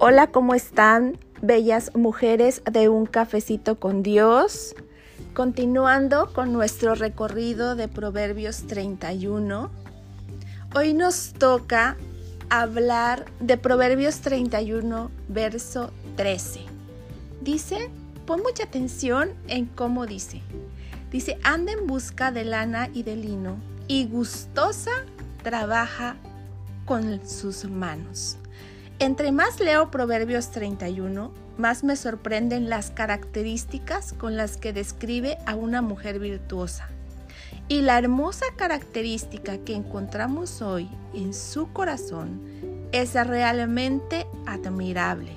Hola, ¿cómo están? Bellas mujeres de un cafecito con Dios. Continuando con nuestro recorrido de Proverbios 31. Hoy nos toca hablar de Proverbios 31, verso 13. Dice, pon mucha atención en cómo dice. Dice, anda en busca de lana y de lino y gustosa trabaja con sus manos. Entre más leo Proverbios 31, más me sorprenden las características con las que describe a una mujer virtuosa. Y la hermosa característica que encontramos hoy en su corazón es realmente admirable.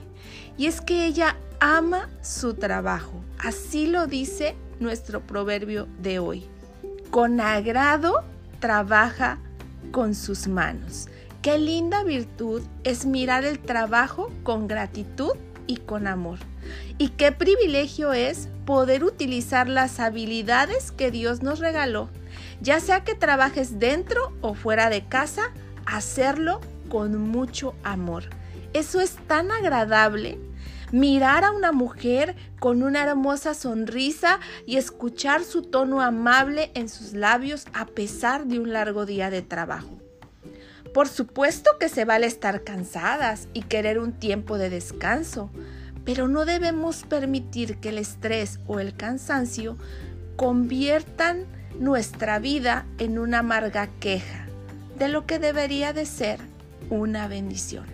Y es que ella ama su trabajo. Así lo dice nuestro proverbio de hoy. Con agrado trabaja con sus manos. Qué linda virtud es mirar el trabajo con gratitud y con amor. Y qué privilegio es poder utilizar las habilidades que Dios nos regaló, ya sea que trabajes dentro o fuera de casa, hacerlo con mucho amor. Eso es tan agradable. Mirar a una mujer con una hermosa sonrisa y escuchar su tono amable en sus labios a pesar de un largo día de trabajo. Por supuesto que se vale estar cansadas y querer un tiempo de descanso, pero no debemos permitir que el estrés o el cansancio conviertan nuestra vida en una amarga queja de lo que debería de ser una bendición.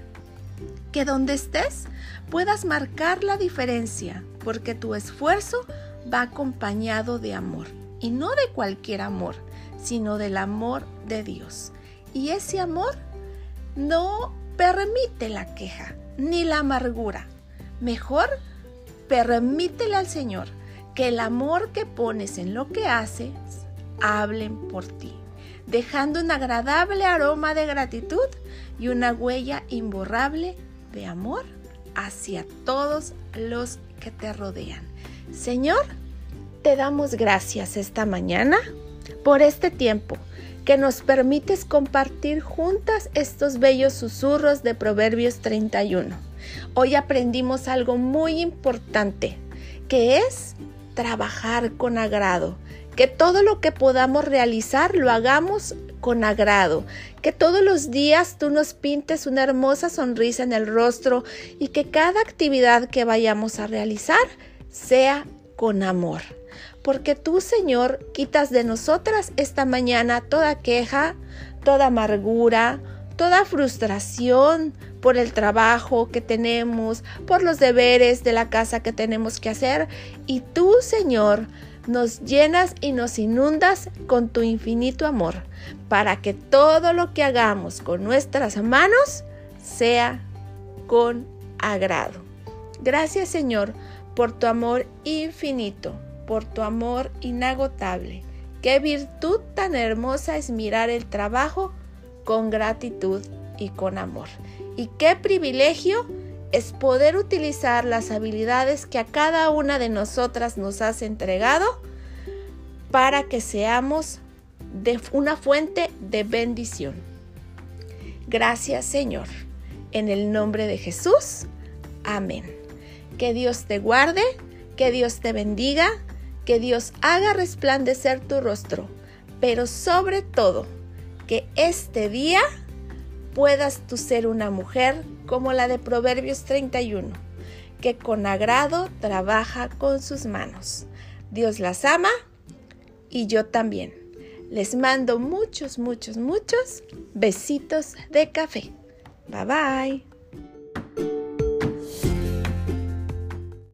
Que donde estés puedas marcar la diferencia porque tu esfuerzo va acompañado de amor y no de cualquier amor, sino del amor de Dios. Y ese amor no permite la queja ni la amargura. Mejor permítele al Señor que el amor que pones en lo que haces hablen por ti, dejando un agradable aroma de gratitud y una huella imborrable de amor hacia todos los que te rodean. Señor, te damos gracias esta mañana por este tiempo que nos permites compartir juntas estos bellos susurros de Proverbios 31. Hoy aprendimos algo muy importante, que es trabajar con agrado, que todo lo que podamos realizar lo hagamos con agrado, que todos los días tú nos pintes una hermosa sonrisa en el rostro y que cada actividad que vayamos a realizar sea con amor porque tú, Señor, quitas de nosotras esta mañana toda queja, toda amargura, toda frustración por el trabajo que tenemos, por los deberes de la casa que tenemos que hacer. Y tú, Señor, nos llenas y nos inundas con tu infinito amor, para que todo lo que hagamos con nuestras manos sea con agrado. Gracias, Señor, por tu amor infinito por tu amor inagotable. Qué virtud tan hermosa es mirar el trabajo con gratitud y con amor. Y qué privilegio es poder utilizar las habilidades que a cada una de nosotras nos has entregado para que seamos de una fuente de bendición. Gracias Señor. En el nombre de Jesús. Amén. Que Dios te guarde, que Dios te bendiga que Dios haga resplandecer tu rostro, pero sobre todo, que este día puedas tú ser una mujer como la de Proverbios 31, que con agrado trabaja con sus manos. Dios las ama y yo también. Les mando muchos, muchos, muchos besitos de café. Bye bye.